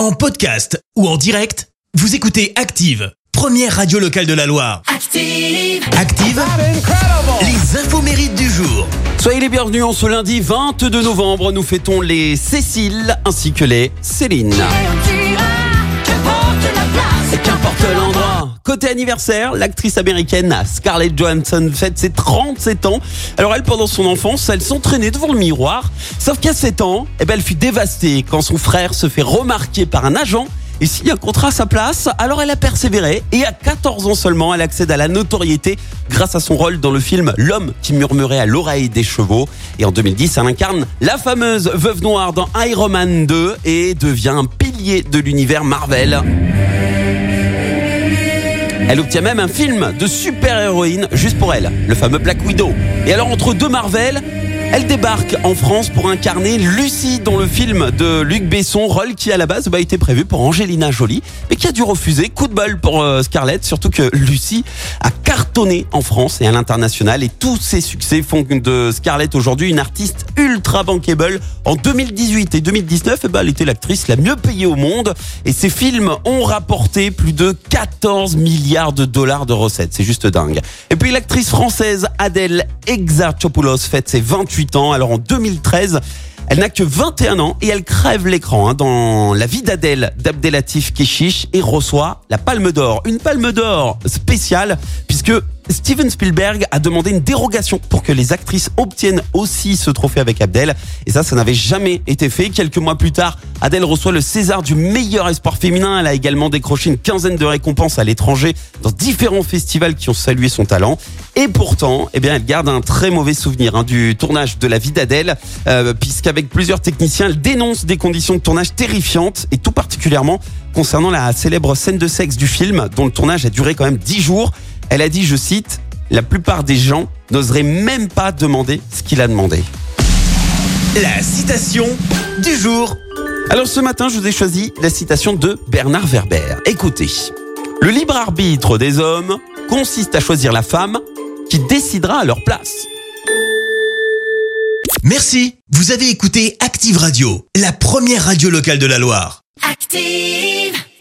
En podcast ou en direct, vous écoutez Active, première radio locale de la Loire. Active. Active, les infos mérites du jour. Soyez les bienvenus en ce lundi 22 novembre. Nous fêtons les Cécile ainsi que les Céline. Côté anniversaire, l'actrice américaine Scarlett Johansson fête ses 37 ans. Alors elle, pendant son enfance, elle s'entraînait devant le miroir. Sauf qu'à 7 ans, eh ben, elle fut dévastée quand son frère se fait remarquer par un agent et signe un contrat à sa place. Alors elle a persévéré et à 14 ans seulement, elle accède à la notoriété grâce à son rôle dans le film L'homme qui murmurait à l'oreille des chevaux. Et en 2010, elle incarne la fameuse veuve noire dans Iron Man 2 et devient un pilier de l'univers Marvel. Elle obtient même un film de super-héroïne juste pour elle, le fameux Black Widow. Et alors entre deux Marvel, elle débarque en France pour incarner Lucie dans le film de Luc Besson, rôle qui à la base bah, était prévu pour Angelina Jolie, mais qui a dû refuser. Coup de bol pour euh, Scarlett, surtout que Lucie a cartonné en France et à l'international et tous ses succès font de Scarlett aujourd'hui une artiste ultra bankable. En 2018 et 2019, eh ben, elle était l'actrice la mieux payée au monde et ses films ont rapporté plus de 14 milliards de dollars de recettes. C'est juste dingue. Et puis l'actrice française Adèle Exarchopoulos fête ses 28 ans. Alors en 2013, elle n'a que 21 ans et elle crève l'écran hein, dans La vie d'Adèle d'Abdelatif Keshish et reçoit la Palme d'Or. Une Palme d'Or spéciale puisque Steven Spielberg a demandé une dérogation pour que les actrices obtiennent aussi ce trophée avec Abdel. Et ça, ça n'avait jamais été fait. Quelques mois plus tard, Adèle reçoit le César du meilleur espoir féminin. Elle a également décroché une quinzaine de récompenses à l'étranger dans différents festivals qui ont salué son talent. Et pourtant, eh bien, elle garde un très mauvais souvenir hein, du tournage de la vie d'Adèle, euh, puisqu'avec plusieurs techniciens, elle dénonce des conditions de tournage terrifiantes, et tout particulièrement concernant la célèbre scène de sexe du film, dont le tournage a duré quand même 10 jours. Elle a dit, je cite, la plupart des gens n'oseraient même pas demander ce qu'il a demandé. La citation du jour. Alors ce matin, je vous ai choisi la citation de Bernard Werber. Écoutez, le libre arbitre des hommes consiste à choisir la femme qui décidera à leur place. Merci, vous avez écouté Active Radio, la première radio locale de la Loire. Active.